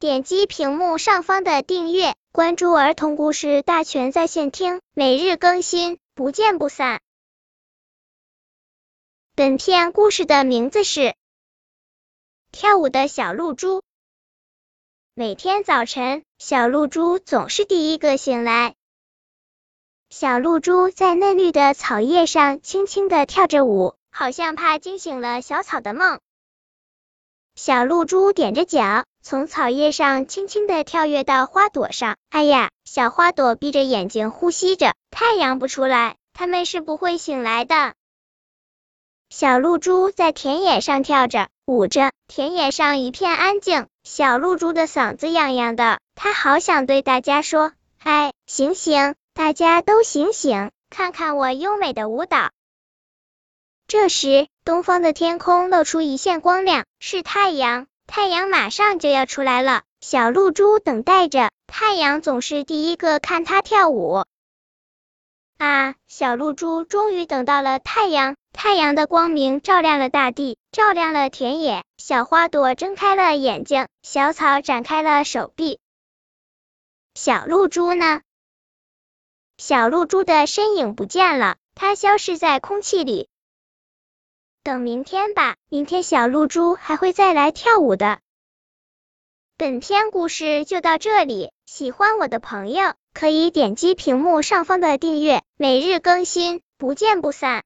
点击屏幕上方的订阅，关注儿童故事大全在线听，每日更新，不见不散。本片故事的名字是《跳舞的小露珠》。每天早晨，小露珠总是第一个醒来。小露珠在嫩绿的草叶上轻轻的跳着舞，好像怕惊醒了小草的梦。小露珠踮着脚，从草叶上轻轻的跳跃到花朵上。哎呀，小花朵闭着眼睛呼吸着，太阳不出来，它们是不会醒来的。小露珠在田野上跳着舞着，田野上一片安静。小露珠的嗓子痒痒的，它好想对大家说：“嗨，醒醒，大家都醒醒，看看我优美的舞蹈。”这时，东方的天空露出一线光亮，是太阳。太阳马上就要出来了，小露珠等待着。太阳总是第一个看它跳舞。啊，小露珠终于等到了太阳。太阳的光明照亮了大地，照亮了田野。小花朵睁开了眼睛，小草展开了手臂。小露珠呢？小露珠的身影不见了，它消失在空气里。等明天吧，明天小露珠还会再来跳舞的。本篇故事就到这里，喜欢我的朋友可以点击屏幕上方的订阅，每日更新，不见不散。